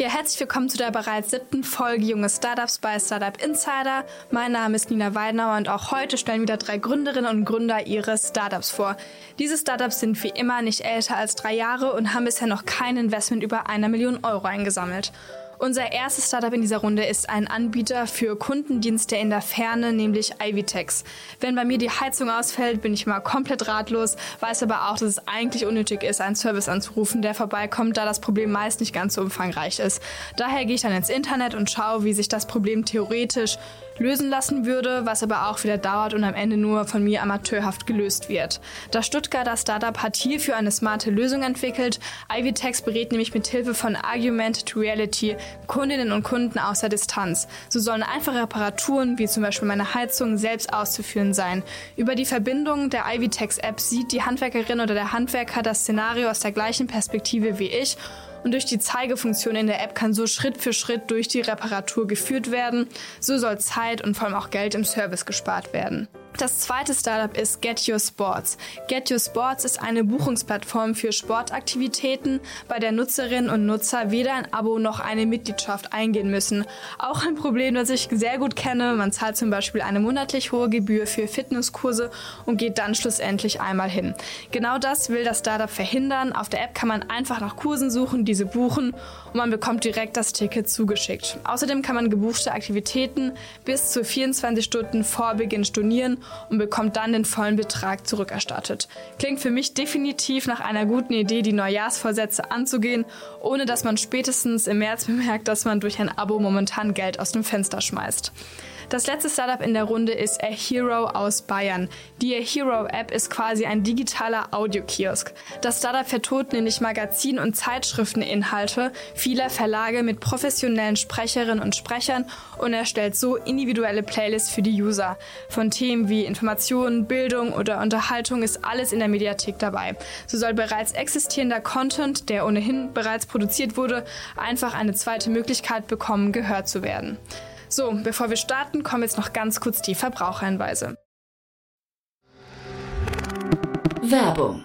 Ja, herzlich willkommen zu der bereits siebten Folge Junge Startups bei Startup Insider. Mein Name ist Nina Weidnauer und auch heute stellen wieder drei Gründerinnen und Gründer ihre Startups vor. Diese Startups sind wie immer nicht älter als drei Jahre und haben bisher noch kein Investment über einer Million Euro eingesammelt. Unser erstes Startup in dieser Runde ist ein Anbieter für Kundendienste in der Ferne, nämlich Ivitex. Wenn bei mir die Heizung ausfällt, bin ich mal komplett ratlos, weiß aber auch, dass es eigentlich unnötig ist, einen Service anzurufen, der vorbeikommt, da das Problem meist nicht ganz so umfangreich ist. Daher gehe ich dann ins Internet und schaue, wie sich das Problem theoretisch lösen lassen würde, was aber auch wieder dauert und am Ende nur von mir amateurhaft gelöst wird. Das Stuttgarter Startup hat hierfür eine smarte Lösung entwickelt. Ivitex berät nämlich mit Hilfe von Argumented Reality Kundinnen und Kunden aus der Distanz. So sollen einfache Reparaturen, wie zum Beispiel meine Heizung, selbst auszuführen sein. Über die Verbindung der Ivitex App sieht die Handwerkerin oder der Handwerker das Szenario aus der gleichen Perspektive wie ich und durch die Zeigefunktion in der App kann so Schritt für Schritt durch die Reparatur geführt werden. So soll Zeit und vor allem auch Geld im Service gespart werden. Das zweite Startup ist Get Your Sports. Get Your Sports ist eine Buchungsplattform für Sportaktivitäten, bei der Nutzerinnen und Nutzer weder ein Abo noch eine Mitgliedschaft eingehen müssen. Auch ein Problem, das ich sehr gut kenne. Man zahlt zum Beispiel eine monatlich hohe Gebühr für Fitnesskurse und geht dann schlussendlich einmal hin. Genau das will das Startup verhindern. Auf der App kann man einfach nach Kursen suchen, diese buchen und man bekommt direkt das Ticket zugeschickt. Außerdem kann man gebuchte Aktivitäten bis zu 24 Stunden vor Beginn stornieren und bekommt dann den vollen Betrag zurückerstattet. Klingt für mich definitiv nach einer guten Idee, die Neujahrsvorsätze anzugehen, ohne dass man spätestens im März bemerkt, dass man durch ein Abo momentan Geld aus dem Fenster schmeißt. Das letzte Startup in der Runde ist A Hero aus Bayern. Die A Hero App ist quasi ein digitaler Audiokiosk. Das Startup vertont nämlich Magazin- und Zeitschrifteninhalte vieler Verlage mit professionellen Sprecherinnen und Sprechern und erstellt so individuelle Playlists für die User. Von Themen wie Informationen, Bildung oder Unterhaltung ist alles in der Mediathek dabei. So soll bereits existierender Content, der ohnehin bereits produziert wurde, einfach eine zweite Möglichkeit bekommen, gehört zu werden. So, bevor wir starten, kommen jetzt noch ganz kurz die Verbraucherhinweise. Werbung.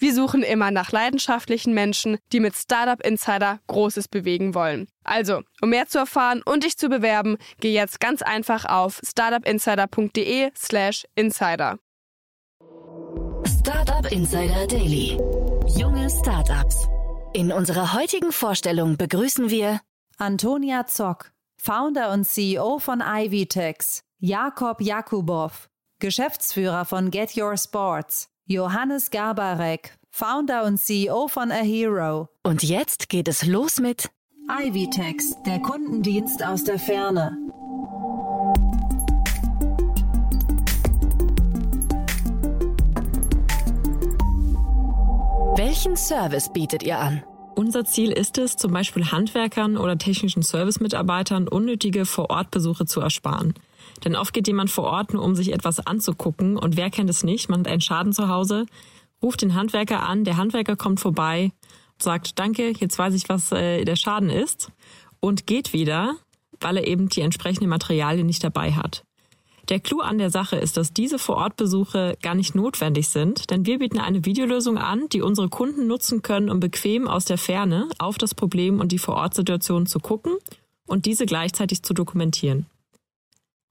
Wir suchen immer nach leidenschaftlichen Menschen, die mit Startup Insider Großes bewegen wollen. Also, um mehr zu erfahren und dich zu bewerben, geh jetzt ganz einfach auf startupinsider.de/slash insider. Startup Insider Daily. Junge Startups. In unserer heutigen Vorstellung begrüßen wir Antonia Zock, Founder und CEO von Ivitex, Jakob Jakubow, Geschäftsführer von Get Your Sports, Johannes Gabarek, Founder und CEO von A Hero. und jetzt geht es los mit Ivitex, der Kundendienst aus der Ferne. Welchen Service bietet ihr an? Unser Ziel ist es, zum Beispiel Handwerkern oder technischen Servicemitarbeitern unnötige Vor-Ort-Besuche zu ersparen. Denn oft geht jemand vor Ort nur, um sich etwas anzugucken und wer kennt es nicht, man hat einen Schaden zu Hause, ruft den Handwerker an, der Handwerker kommt vorbei, sagt Danke, jetzt weiß ich, was äh, der Schaden ist und geht wieder, weil er eben die entsprechenden Materialien nicht dabei hat. Der Clou an der Sache ist, dass diese Vorortbesuche gar nicht notwendig sind, denn wir bieten eine Videolösung an, die unsere Kunden nutzen können, um bequem aus der Ferne auf das Problem und die Vorortsituation zu gucken und diese gleichzeitig zu dokumentieren.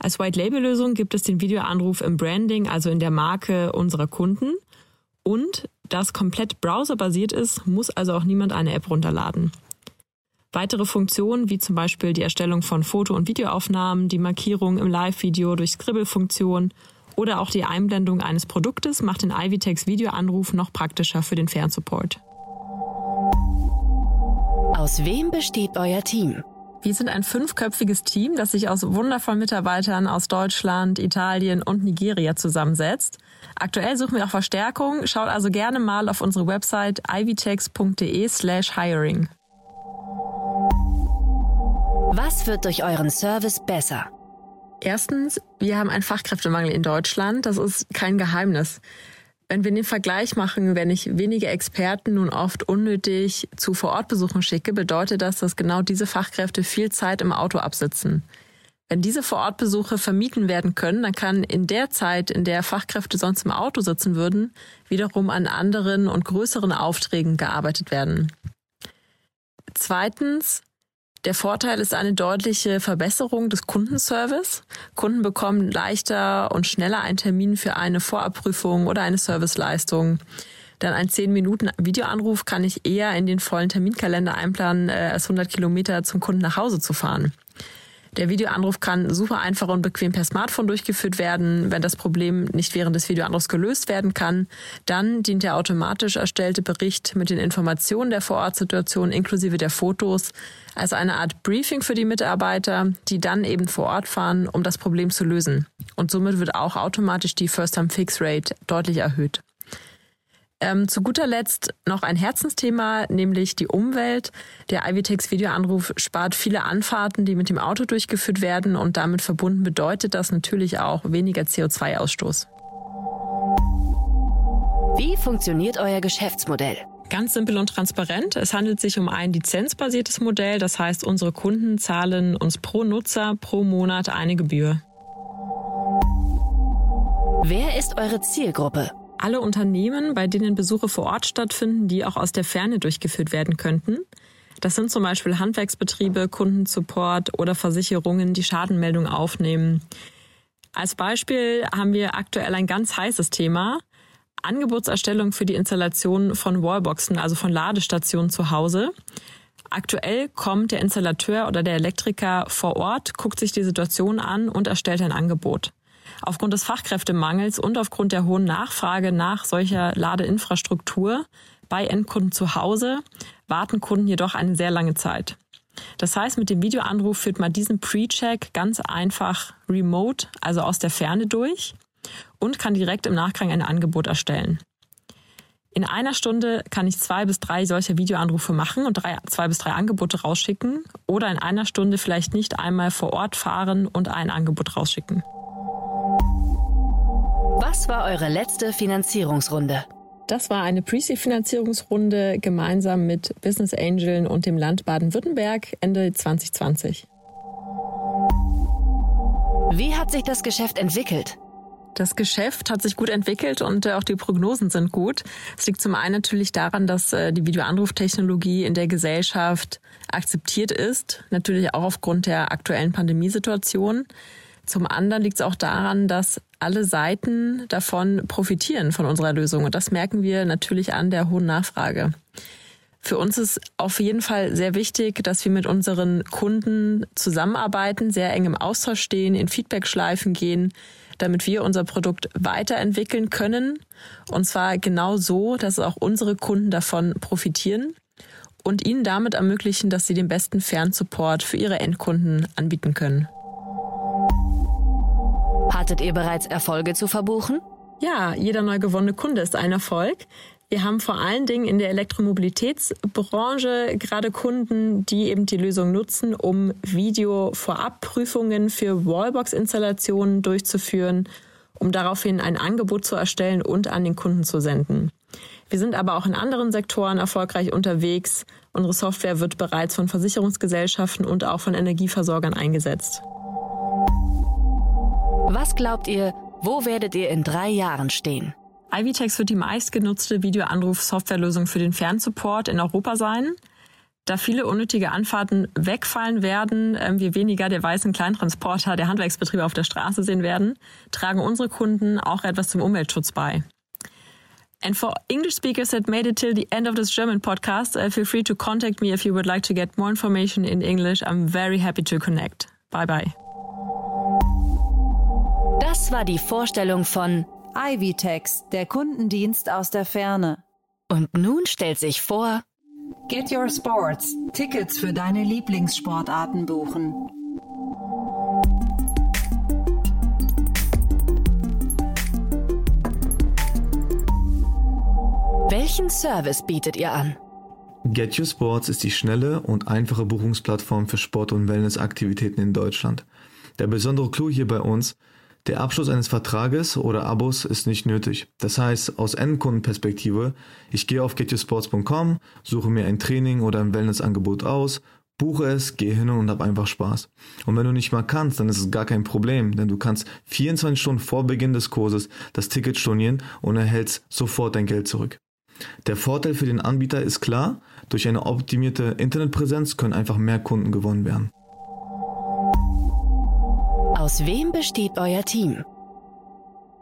Als White-Label-Lösung gibt es den Videoanruf im Branding, also in der Marke unserer Kunden. Und das komplett browserbasiert ist, muss also auch niemand eine App runterladen. Weitere Funktionen, wie zum Beispiel die Erstellung von Foto- und Videoaufnahmen, die Markierung im Live-Video durch Scribble-Funktion oder auch die Einblendung eines Produktes, macht den Ivitex Videoanruf noch praktischer für den Fernsupport. Aus wem besteht euer Team? Wir sind ein fünfköpfiges Team, das sich aus wundervollen Mitarbeitern aus Deutschland, Italien und Nigeria zusammensetzt. Aktuell suchen wir auch Verstärkung. Schaut also gerne mal auf unsere Website ivtex.de slash hiring. Was wird durch euren Service besser? Erstens, wir haben einen Fachkräftemangel in Deutschland. Das ist kein Geheimnis. Wenn wir den Vergleich machen, wenn ich wenige Experten nun oft unnötig zu Vorortbesuchen schicke, bedeutet das, dass genau diese Fachkräfte viel Zeit im Auto absitzen. Wenn diese Vorortbesuche vermieden werden können, dann kann in der Zeit, in der Fachkräfte sonst im Auto sitzen würden, wiederum an anderen und größeren Aufträgen gearbeitet werden. Zweitens, der Vorteil ist eine deutliche Verbesserung des Kundenservice. Kunden bekommen leichter und schneller einen Termin für eine Vorabprüfung oder eine Serviceleistung. Dann ein 10 Minuten Videoanruf kann ich eher in den vollen Terminkalender einplanen, äh, als 100 Kilometer zum Kunden nach Hause zu fahren. Der Videoanruf kann super einfach und bequem per Smartphone durchgeführt werden. Wenn das Problem nicht während des Videoanrufs gelöst werden kann, dann dient der automatisch erstellte Bericht mit den Informationen der Vorortsituation inklusive der Fotos als eine Art Briefing für die Mitarbeiter, die dann eben vor Ort fahren, um das Problem zu lösen. Und somit wird auch automatisch die First-Time-Fix-Rate deutlich erhöht. Ähm, zu guter Letzt noch ein Herzensthema, nämlich die Umwelt. Der Ivitex Videoanruf spart viele Anfahrten, die mit dem Auto durchgeführt werden und damit verbunden bedeutet das natürlich auch weniger CO2-Ausstoß. Wie funktioniert euer Geschäftsmodell? Ganz simpel und transparent. Es handelt sich um ein lizenzbasiertes Modell. Das heißt, unsere Kunden zahlen uns pro Nutzer pro Monat eine Gebühr. Wer ist eure Zielgruppe? Alle Unternehmen, bei denen Besuche vor Ort stattfinden, die auch aus der Ferne durchgeführt werden könnten. Das sind zum Beispiel Handwerksbetriebe, Kundensupport oder Versicherungen, die Schadenmeldung aufnehmen. Als Beispiel haben wir aktuell ein ganz heißes Thema. Angebotserstellung für die Installation von Wallboxen, also von Ladestationen zu Hause. Aktuell kommt der Installateur oder der Elektriker vor Ort, guckt sich die Situation an und erstellt ein Angebot. Aufgrund des Fachkräftemangels und aufgrund der hohen Nachfrage nach solcher Ladeinfrastruktur bei Endkunden zu Hause warten Kunden jedoch eine sehr lange Zeit. Das heißt, mit dem Videoanruf führt man diesen Pre-Check ganz einfach remote, also aus der Ferne durch und kann direkt im Nachgang ein Angebot erstellen. In einer Stunde kann ich zwei bis drei solcher Videoanrufe machen und drei, zwei bis drei Angebote rausschicken oder in einer Stunde vielleicht nicht einmal vor Ort fahren und ein Angebot rausschicken. Was war eure letzte Finanzierungsrunde? Das war eine Pre-Seed-Finanzierungsrunde gemeinsam mit Business Angeln und dem Land Baden-Württemberg Ende 2020. Wie hat sich das Geschäft entwickelt? Das Geschäft hat sich gut entwickelt und äh, auch die Prognosen sind gut. Es liegt zum einen natürlich daran, dass äh, die Videoanruftechnologie in der Gesellschaft akzeptiert ist, natürlich auch aufgrund der aktuellen Pandemiesituation. Zum anderen liegt es auch daran, dass alle Seiten davon profitieren von unserer Lösung. Und das merken wir natürlich an der hohen Nachfrage. Für uns ist auf jeden Fall sehr wichtig, dass wir mit unseren Kunden zusammenarbeiten, sehr eng im Austausch stehen, in Feedback-Schleifen gehen, damit wir unser Produkt weiterentwickeln können. Und zwar genau so, dass auch unsere Kunden davon profitieren und ihnen damit ermöglichen, dass sie den besten Fernsupport für ihre Endkunden anbieten können. Hattet ihr bereits Erfolge zu verbuchen? Ja, jeder neu gewonnene Kunde ist ein Erfolg. Wir haben vor allen Dingen in der Elektromobilitätsbranche gerade Kunden, die eben die Lösung nutzen, um Video-Vorabprüfungen für Wallbox-Installationen durchzuführen, um daraufhin ein Angebot zu erstellen und an den Kunden zu senden. Wir sind aber auch in anderen Sektoren erfolgreich unterwegs. Unsere Software wird bereits von Versicherungsgesellschaften und auch von Energieversorgern eingesetzt. Was glaubt ihr, wo werdet ihr in drei Jahren stehen? IVTex wird die meistgenutzte Videoanruf-Softwarelösung für den Fernsupport in Europa sein. Da viele unnötige Anfahrten wegfallen werden, äh, wir weniger der weißen Kleintransporter der Handwerksbetriebe auf der Straße sehen werden, tragen unsere Kunden auch etwas zum Umweltschutz bei. And for English speakers that made it till the end of this German podcast, uh, feel free to contact me if you would like to get more information in English. I'm very happy to connect. Bye bye. Das war die Vorstellung von Ivy-Tex, der Kundendienst aus der Ferne. Und nun stellt sich vor, Get Your Sports, Tickets für deine Lieblingssportarten buchen. welchen Service bietet ihr an? Get Your Sports ist die schnelle und einfache Buchungsplattform für Sport- und Wellnessaktivitäten in Deutschland. Der besondere Clou hier bei uns, der Abschluss eines Vertrages oder Abos ist nicht nötig. Das heißt, aus Endkundenperspektive, ich gehe auf getyoursports.com, suche mir ein Training oder ein Wellnessangebot aus, buche es, gehe hin und hab einfach Spaß. Und wenn du nicht mal kannst, dann ist es gar kein Problem, denn du kannst 24 Stunden vor Beginn des Kurses das Ticket stornieren und erhältst sofort dein Geld zurück. Der Vorteil für den Anbieter ist klar, durch eine optimierte Internetpräsenz können einfach mehr Kunden gewonnen werden. Aus wem besteht euer Team?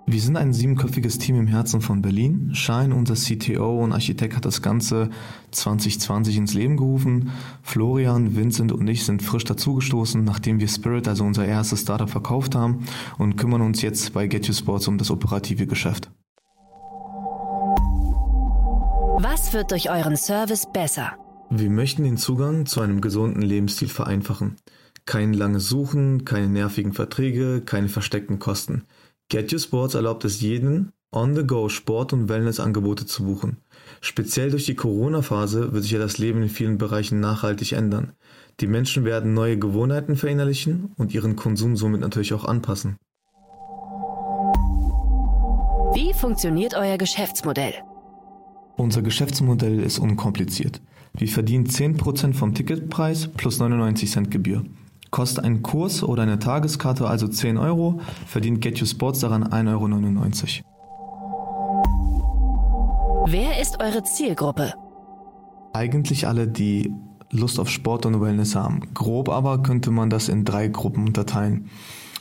Wir sind ein siebenköpfiges Team im Herzen von Berlin. Shine, unser CTO und Architekt, hat das Ganze 2020 ins Leben gerufen. Florian, Vincent und ich sind frisch dazugestoßen, nachdem wir Spirit, also unser erstes Startup, verkauft haben und kümmern uns jetzt bei Get You Sports um das operative Geschäft. Was wird durch euren Service besser? Wir möchten den Zugang zu einem gesunden Lebensstil vereinfachen. Kein langes Suchen, keine nervigen Verträge, keine versteckten Kosten. Get Your Sports erlaubt es jeden, on-the-go Sport- und Wellnessangebote zu buchen. Speziell durch die Corona-Phase wird sich ja das Leben in vielen Bereichen nachhaltig ändern. Die Menschen werden neue Gewohnheiten verinnerlichen und ihren Konsum somit natürlich auch anpassen. Wie funktioniert euer Geschäftsmodell? Unser Geschäftsmodell ist unkompliziert. Wir verdienen 10% vom Ticketpreis plus 99 Cent Gebühr. Kostet ein Kurs oder eine Tageskarte also 10 Euro, verdient Get Your Sports daran 1,99 Euro. Wer ist eure Zielgruppe? Eigentlich alle, die Lust auf Sport und Wellness haben. Grob aber könnte man das in drei Gruppen unterteilen.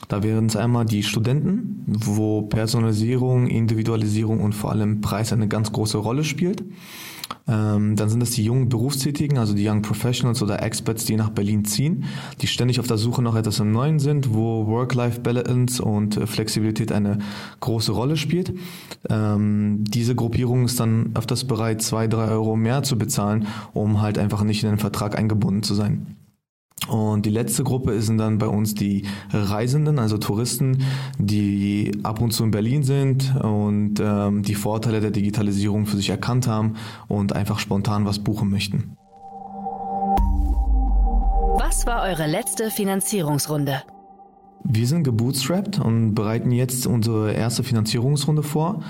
Da wären es einmal die Studenten, wo Personalisierung, Individualisierung und vor allem Preis eine ganz große Rolle spielt. Ähm, dann sind es die jungen Berufstätigen, also die Young Professionals oder Experts, die nach Berlin ziehen, die ständig auf der Suche nach etwas im Neuen sind, wo Work-Life-Balance und äh, Flexibilität eine große Rolle spielt. Ähm, diese Gruppierung ist dann öfters bereit, zwei, drei Euro mehr zu bezahlen, um halt einfach nicht in den Vertrag eingebunden zu sein. Und die letzte Gruppe sind dann bei uns die Reisenden, also Touristen, die ab und zu in Berlin sind und ähm, die Vorteile der Digitalisierung für sich erkannt haben und einfach spontan was buchen möchten. Was war eure letzte Finanzierungsrunde? Wir sind gebootstrapped und bereiten jetzt unsere erste Finanzierungsrunde vor,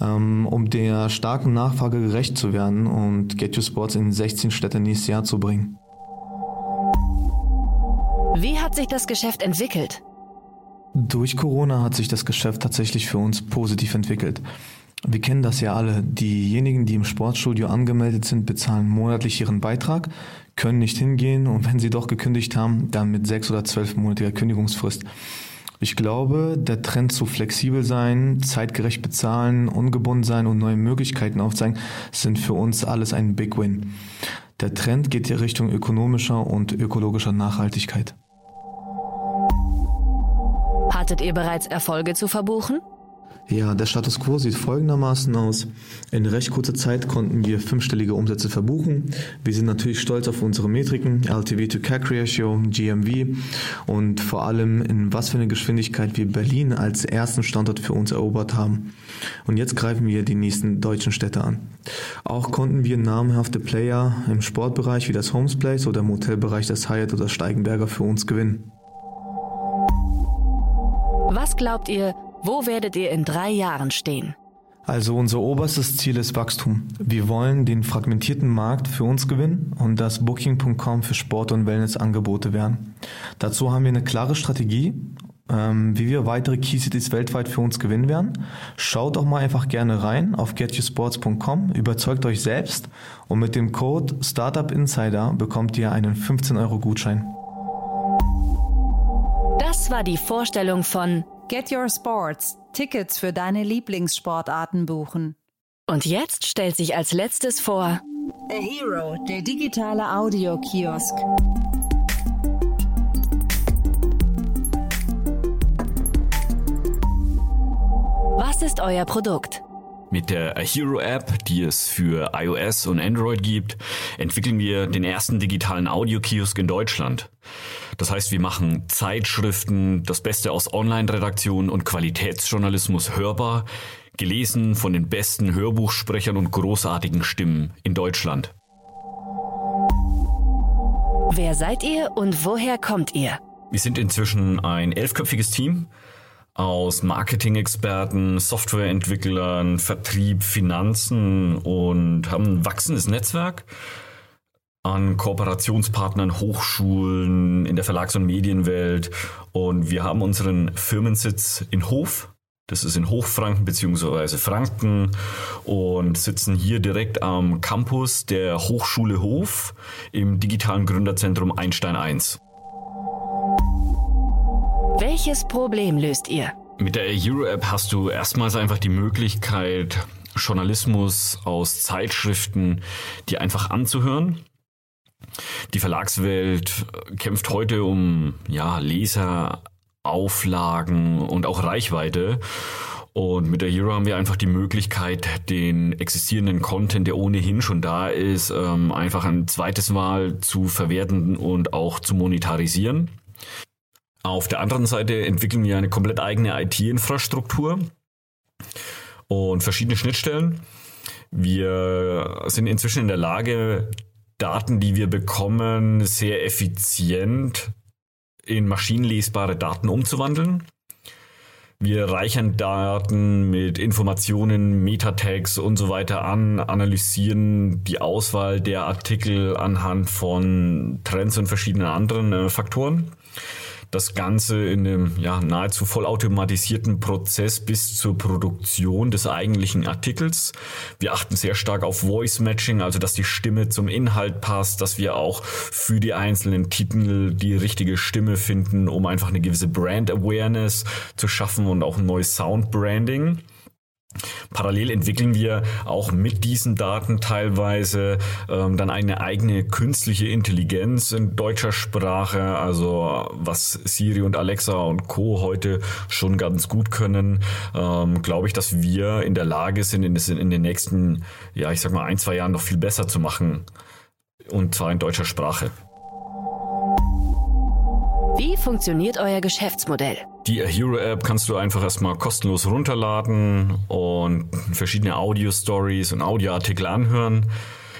ähm, um der starken Nachfrage gerecht zu werden und Get Your Sports in 16 Städte nächstes Jahr zu bringen. Wie hat sich das Geschäft entwickelt? Durch Corona hat sich das Geschäft tatsächlich für uns positiv entwickelt. Wir kennen das ja alle. Diejenigen, die im Sportstudio angemeldet sind, bezahlen monatlich ihren Beitrag, können nicht hingehen und wenn sie doch gekündigt haben, dann mit sechs oder zwölf monatiger Kündigungsfrist. Ich glaube, der Trend zu flexibel sein, zeitgerecht bezahlen, ungebunden sein und neue Möglichkeiten aufzeigen, sind für uns alles ein Big Win. Der Trend geht in Richtung ökonomischer und ökologischer Nachhaltigkeit. Hattet ihr bereits Erfolge zu verbuchen? Ja, der Status quo sieht folgendermaßen aus. In recht kurzer Zeit konnten wir fünfstellige Umsätze verbuchen. Wir sind natürlich stolz auf unsere Metriken, LTV to CAC Ratio, GMV und vor allem in was für eine Geschwindigkeit wir Berlin als ersten Standort für uns erobert haben. Und jetzt greifen wir die nächsten deutschen Städte an. Auch konnten wir namhafte Player im Sportbereich wie das Homesplace oder im Hotelbereich das Hyatt oder Steigenberger für uns gewinnen. Was glaubt ihr, wo werdet ihr in drei Jahren stehen? Also unser oberstes Ziel ist Wachstum. Wir wollen den fragmentierten Markt für uns gewinnen und das Booking.com für Sport- und Wellnessangebote werden. Dazu haben wir eine klare Strategie, ähm, wie wir weitere Key Cities weltweit für uns gewinnen werden. Schaut doch mal einfach gerne rein auf getyoursports.com, überzeugt euch selbst und mit dem Code Startup Insider bekommt ihr einen 15 Euro Gutschein. Das war die Vorstellung von Get Your Sports, Tickets für deine Lieblingssportarten buchen. Und jetzt stellt sich als letztes vor A Hero, der digitale Audiokiosk. Was ist euer Produkt? Mit der Hero App, die es für iOS und Android gibt, entwickeln wir den ersten digitalen Audiokiosk in Deutschland. Das heißt, wir machen Zeitschriften, das Beste aus Online-Redaktion und Qualitätsjournalismus hörbar, gelesen von den besten Hörbuchsprechern und großartigen Stimmen in Deutschland. Wer seid ihr und woher kommt ihr? Wir sind inzwischen ein elfköpfiges Team aus Marketing-Experten, Softwareentwicklern, Vertrieb, Finanzen und haben ein wachsendes Netzwerk an Kooperationspartnern, Hochschulen in der Verlags- und Medienwelt. Und wir haben unseren Firmensitz in Hof. Das ist in Hochfranken bzw. Franken und sitzen hier direkt am Campus der Hochschule Hof im digitalen Gründerzentrum Einstein 1. Welches Problem löst ihr? Mit der Euro-App hast du erstmals einfach die Möglichkeit, Journalismus aus Zeitschriften dir einfach anzuhören. Die Verlagswelt kämpft heute um ja, Leser, Auflagen und auch Reichweite. Und mit der Hero haben wir einfach die Möglichkeit, den existierenden Content, der ohnehin schon da ist, ähm, einfach ein zweites Mal zu verwerten und auch zu monetarisieren. Auf der anderen Seite entwickeln wir eine komplett eigene IT-Infrastruktur und verschiedene Schnittstellen. Wir sind inzwischen in der Lage, Daten, die wir bekommen, sehr effizient in maschinenlesbare Daten umzuwandeln. Wir reichern Daten mit Informationen, Metatext und so weiter an, analysieren die Auswahl der Artikel anhand von Trends und verschiedenen anderen äh, Faktoren das Ganze in einem ja, nahezu vollautomatisierten Prozess bis zur Produktion des eigentlichen Artikels. Wir achten sehr stark auf Voice Matching, also dass die Stimme zum Inhalt passt, dass wir auch für die einzelnen Titel die richtige Stimme finden, um einfach eine gewisse Brand Awareness zu schaffen und auch ein neues Sound Branding. Parallel entwickeln wir auch mit diesen Daten teilweise ähm, dann eine eigene künstliche Intelligenz in deutscher Sprache, also was Siri und Alexa und Co. heute schon ganz gut können, ähm, glaube ich, dass wir in der Lage sind, in, in den nächsten, ja, ich sag mal, ein, zwei Jahren noch viel besser zu machen. Und zwar in deutscher Sprache. Wie funktioniert euer Geschäftsmodell? Die Hero App kannst du einfach erstmal kostenlos runterladen und verschiedene Audio-Stories und Audioartikel anhören.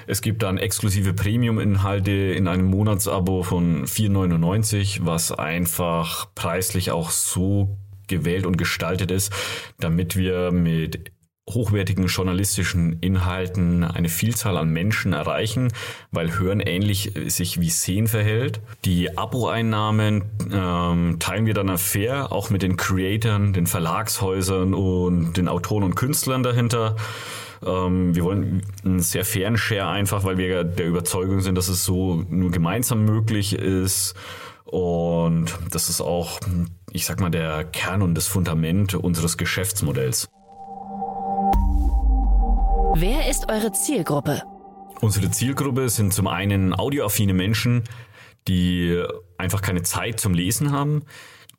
Es gibt dann exklusive Premium-Inhalte in einem Monatsabo von 4,99, was einfach preislich auch so gewählt und gestaltet ist, damit wir mit hochwertigen journalistischen Inhalten eine Vielzahl an Menschen erreichen, weil Hören ähnlich sich wie Sehen verhält. Die Abo-Einnahmen ähm, teilen wir dann fair, auch mit den Creatoren, den Verlagshäusern und den Autoren und Künstlern dahinter. Ähm, wir wollen einen sehr fairen Share einfach, weil wir der Überzeugung sind, dass es so nur gemeinsam möglich ist. Und das ist auch, ich sag mal, der Kern und das Fundament unseres Geschäftsmodells. Wer ist eure Zielgruppe? Unsere Zielgruppe sind zum einen audioaffine Menschen, die einfach keine Zeit zum Lesen haben,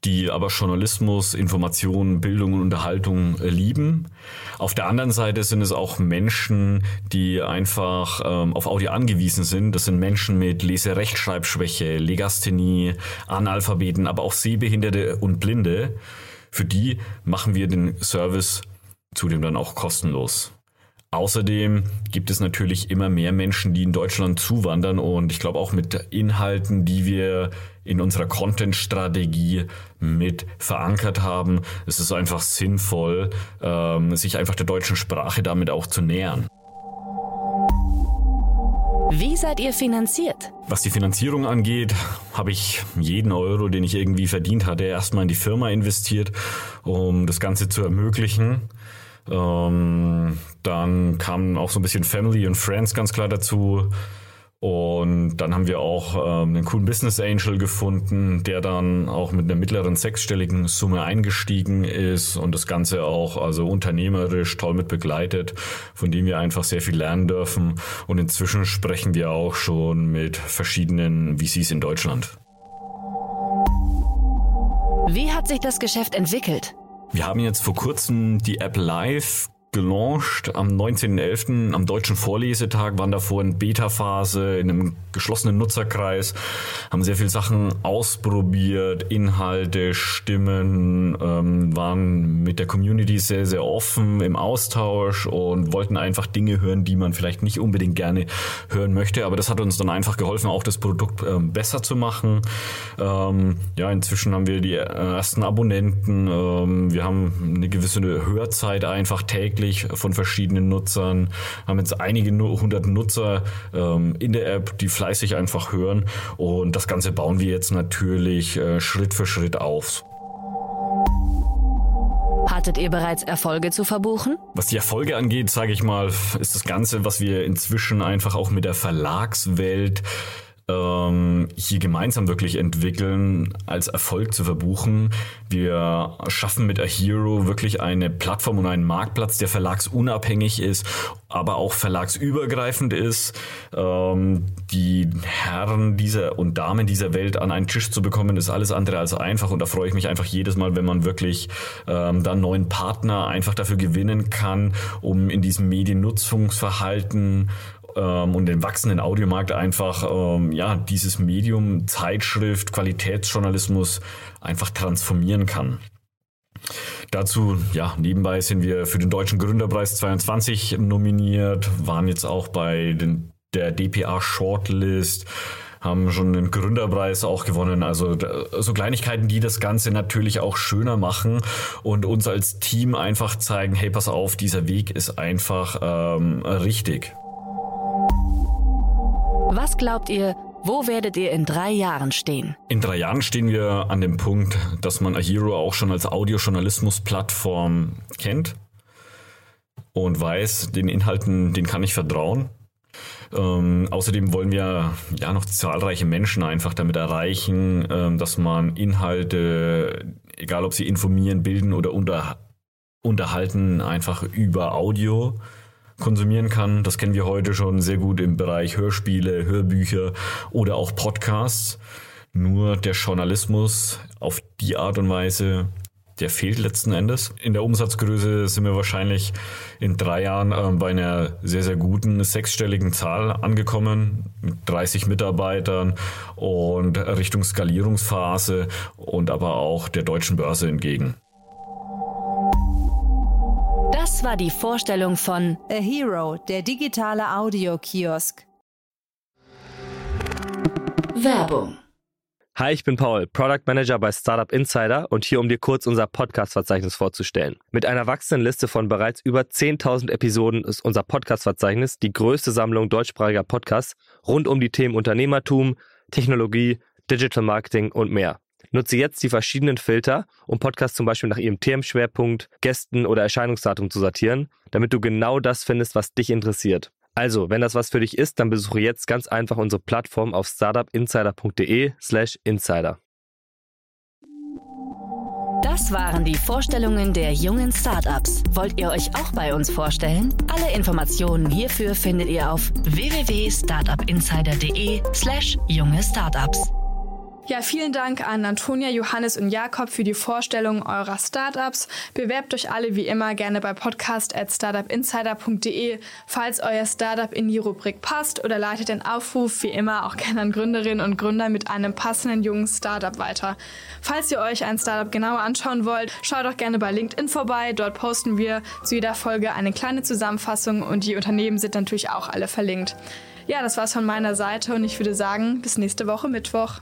die aber Journalismus, Information, Bildung und Unterhaltung lieben. Auf der anderen Seite sind es auch Menschen, die einfach ähm, auf Audio angewiesen sind. Das sind Menschen mit Leserechtschreibschwäche, Legasthenie, Analphabeten, aber auch Sehbehinderte und Blinde. Für die machen wir den Service zudem dann auch kostenlos. Außerdem gibt es natürlich immer mehr Menschen, die in Deutschland zuwandern und ich glaube auch mit Inhalten, die wir in unserer Content-Strategie mit verankert haben, ist es einfach sinnvoll, ähm, sich einfach der deutschen Sprache damit auch zu nähern. Wie seid ihr finanziert? Was die Finanzierung angeht, habe ich jeden Euro, den ich irgendwie verdient hatte, erstmal in die Firma investiert, um das Ganze zu ermöglichen. Ähm, dann kamen auch so ein bisschen Family und Friends ganz klar dazu. Und dann haben wir auch ähm, einen coolen Business Angel gefunden, der dann auch mit einer mittleren sechsstelligen Summe eingestiegen ist und das Ganze auch also unternehmerisch toll mit begleitet, von dem wir einfach sehr viel lernen dürfen. Und inzwischen sprechen wir auch schon mit verschiedenen VCs in Deutschland. Wie hat sich das Geschäft entwickelt? Wir haben jetzt vor kurzem die App Live gelauncht am 19.11. am deutschen Vorlesetag, waren davor in Beta-Phase, in einem geschlossenen Nutzerkreis, haben sehr viele Sachen ausprobiert, Inhalte, Stimmen, ähm, waren mit der Community sehr, sehr offen im Austausch und wollten einfach Dinge hören, die man vielleicht nicht unbedingt gerne hören möchte. Aber das hat uns dann einfach geholfen, auch das Produkt ähm, besser zu machen. Ähm, ja, inzwischen haben wir die ersten Abonnenten. Ähm, wir haben eine gewisse Hörzeit einfach täglich täglich von verschiedenen Nutzern, haben jetzt einige hundert Nutzer ähm, in der App, die fleißig einfach hören und das Ganze bauen wir jetzt natürlich äh, Schritt für Schritt auf. Hattet ihr bereits Erfolge zu verbuchen? Was die Erfolge angeht, sage ich mal, ist das Ganze, was wir inzwischen einfach auch mit der Verlagswelt ähm, hier gemeinsam wirklich entwickeln, als Erfolg zu verbuchen. Wir schaffen mit A Hero wirklich eine Plattform und einen Marktplatz, der verlagsunabhängig ist, aber auch verlagsübergreifend ist. Ähm, die Herren dieser und Damen dieser Welt an einen Tisch zu bekommen, ist alles andere als einfach und da freue ich mich einfach jedes Mal, wenn man wirklich ähm, dann neuen Partner einfach dafür gewinnen kann, um in diesem Mediennutzungsverhalten ähm, und den wachsenden Audiomarkt einfach ähm, ja dieses Medium Zeitschrift Qualitätsjournalismus einfach transformieren kann. Dazu, ja, nebenbei sind wir für den Deutschen Gründerpreis 22 nominiert, waren jetzt auch bei den, der DPA Shortlist, haben schon den Gründerpreis auch gewonnen. Also so Kleinigkeiten, die das Ganze natürlich auch schöner machen und uns als Team einfach zeigen, hey, pass auf, dieser Weg ist einfach ähm, richtig. Was glaubt ihr, wo werdet ihr in drei Jahren stehen? In drei Jahren stehen wir an dem Punkt, dass man Ahero auch schon als Audiojournalismus-Plattform kennt und weiß, den Inhalten, den kann ich vertrauen. Ähm, außerdem wollen wir ja noch zahlreiche Menschen einfach damit erreichen, ähm, dass man Inhalte, egal ob sie informieren, bilden oder unter, unterhalten, einfach über Audio konsumieren kann. Das kennen wir heute schon sehr gut im Bereich Hörspiele, Hörbücher oder auch Podcasts. Nur der Journalismus auf die Art und Weise, der fehlt letzten Endes. In der Umsatzgröße sind wir wahrscheinlich in drei Jahren äh, bei einer sehr, sehr guten sechsstelligen Zahl angekommen, mit 30 Mitarbeitern und Richtung Skalierungsphase und aber auch der deutschen Börse entgegen. Das war die Vorstellung von A Hero, der digitale Audiokiosk. Werbung. Hi, ich bin Paul, Product Manager bei Startup Insider und hier, um dir kurz unser Podcast-Verzeichnis vorzustellen. Mit einer wachsenden Liste von bereits über 10.000 Episoden ist unser Podcast-Verzeichnis die größte Sammlung deutschsprachiger Podcasts rund um die Themen Unternehmertum, Technologie, Digital Marketing und mehr. Nutze jetzt die verschiedenen Filter, um Podcasts zum Beispiel nach ihrem Themenschwerpunkt, Gästen oder Erscheinungsdatum zu sortieren, damit du genau das findest, was dich interessiert. Also, wenn das was für dich ist, dann besuche jetzt ganz einfach unsere Plattform auf startupinsider.de/slash insider. Das waren die Vorstellungen der jungen Startups. Wollt ihr euch auch bei uns vorstellen? Alle Informationen hierfür findet ihr auf www.startupinsider.de/slash junge Startups. Ja, vielen Dank an Antonia, Johannes und Jakob für die Vorstellung eurer Startups. Bewerbt euch alle wie immer gerne bei podcast at startupinsider.de, falls euer Startup in die Rubrik passt oder leitet den Aufruf wie immer auch gerne an Gründerinnen und Gründer mit einem passenden jungen Startup weiter. Falls ihr euch ein Startup genauer anschauen wollt, schaut auch gerne bei LinkedIn vorbei. Dort posten wir zu jeder Folge eine kleine Zusammenfassung und die Unternehmen sind natürlich auch alle verlinkt. Ja, das war's von meiner Seite und ich würde sagen, bis nächste Woche Mittwoch.